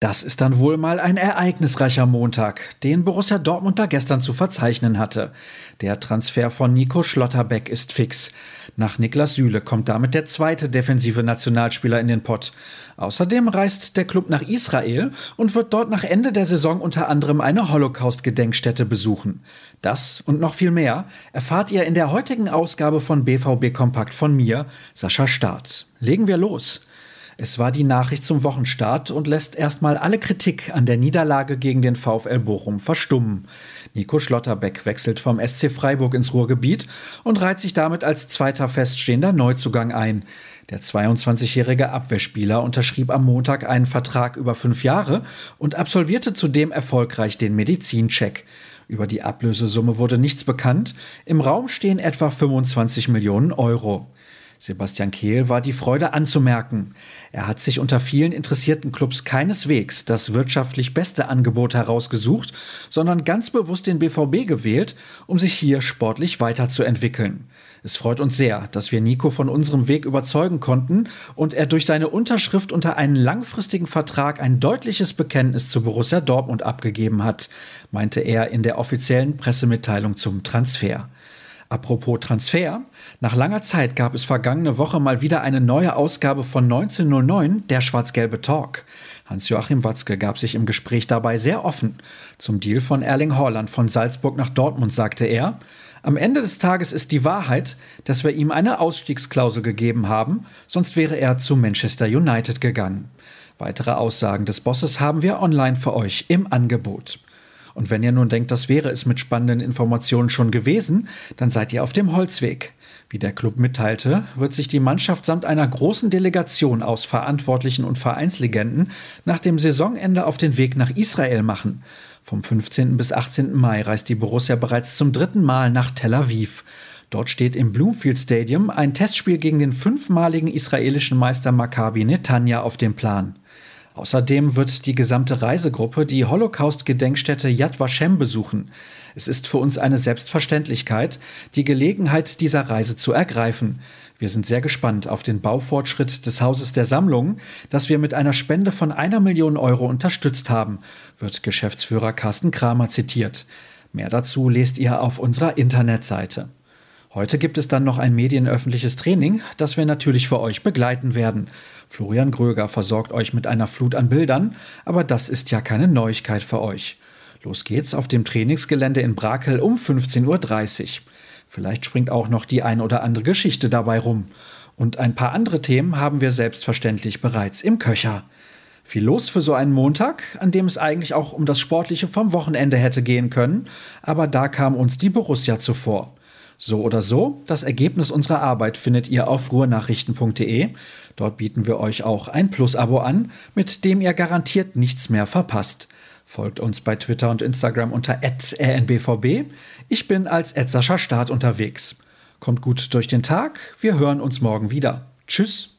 Das ist dann wohl mal ein ereignisreicher Montag, den Borussia Dortmund da gestern zu verzeichnen hatte. Der Transfer von Nico Schlotterbeck ist fix. Nach Niklas Süle kommt damit der zweite defensive Nationalspieler in den Pott. Außerdem reist der Club nach Israel und wird dort nach Ende der Saison unter anderem eine Holocaust-Gedenkstätte besuchen. Das und noch viel mehr erfahrt ihr in der heutigen Ausgabe von BVB Kompakt von mir, Sascha Staat. Legen wir los. Es war die Nachricht zum Wochenstart und lässt erstmal alle Kritik an der Niederlage gegen den VfL Bochum verstummen. Nico Schlotterbeck wechselt vom SC Freiburg ins Ruhrgebiet und reiht sich damit als zweiter feststehender Neuzugang ein. Der 22-jährige Abwehrspieler unterschrieb am Montag einen Vertrag über fünf Jahre und absolvierte zudem erfolgreich den Medizincheck. Über die Ablösesumme wurde nichts bekannt. Im Raum stehen etwa 25 Millionen Euro. Sebastian Kehl war die Freude anzumerken. Er hat sich unter vielen interessierten Clubs keineswegs das wirtschaftlich beste Angebot herausgesucht, sondern ganz bewusst den BVB gewählt, um sich hier sportlich weiterzuentwickeln. Es freut uns sehr, dass wir Nico von unserem Weg überzeugen konnten und er durch seine Unterschrift unter einen langfristigen Vertrag ein deutliches Bekenntnis zu Borussia Dortmund abgegeben hat, meinte er in der offiziellen Pressemitteilung zum Transfer. Apropos Transfer. Nach langer Zeit gab es vergangene Woche mal wieder eine neue Ausgabe von 1909, der schwarz-gelbe Talk. Hans-Joachim Watzke gab sich im Gespräch dabei sehr offen. Zum Deal von Erling Haaland von Salzburg nach Dortmund sagte er, am Ende des Tages ist die Wahrheit, dass wir ihm eine Ausstiegsklausel gegeben haben, sonst wäre er zu Manchester United gegangen. Weitere Aussagen des Bosses haben wir online für euch im Angebot. Und wenn ihr nun denkt, das wäre es mit spannenden Informationen schon gewesen, dann seid ihr auf dem Holzweg. Wie der Club mitteilte, wird sich die Mannschaft samt einer großen Delegation aus Verantwortlichen und Vereinslegenden nach dem Saisonende auf den Weg nach Israel machen. Vom 15. bis 18. Mai reist die Borussia bereits zum dritten Mal nach Tel Aviv. Dort steht im Bloomfield Stadium ein Testspiel gegen den fünfmaligen israelischen Meister Maccabi Netanya auf dem Plan. Außerdem wird die gesamte Reisegruppe die Holocaust-Gedenkstätte Yad Vashem besuchen. Es ist für uns eine Selbstverständlichkeit, die Gelegenheit dieser Reise zu ergreifen. Wir sind sehr gespannt auf den Baufortschritt des Hauses der Sammlung, das wir mit einer Spende von einer Million Euro unterstützt haben, wird Geschäftsführer Carsten Kramer zitiert. Mehr dazu lest ihr auf unserer Internetseite. Heute gibt es dann noch ein medienöffentliches Training, das wir natürlich für euch begleiten werden. Florian Gröger versorgt euch mit einer Flut an Bildern, aber das ist ja keine Neuigkeit für euch. Los geht's auf dem Trainingsgelände in Brakel um 15.30 Uhr. Vielleicht springt auch noch die ein oder andere Geschichte dabei rum. Und ein paar andere Themen haben wir selbstverständlich bereits im Köcher. Viel los für so einen Montag, an dem es eigentlich auch um das Sportliche vom Wochenende hätte gehen können, aber da kam uns die Borussia zuvor. So oder so, das Ergebnis unserer Arbeit findet ihr auf ruhrnachrichten.de. Dort bieten wir euch auch ein Plus-Abo an, mit dem ihr garantiert nichts mehr verpasst. Folgt uns bei Twitter und Instagram unter rnbvb. Ich bin als Sascha Start unterwegs. Kommt gut durch den Tag, wir hören uns morgen wieder. Tschüss.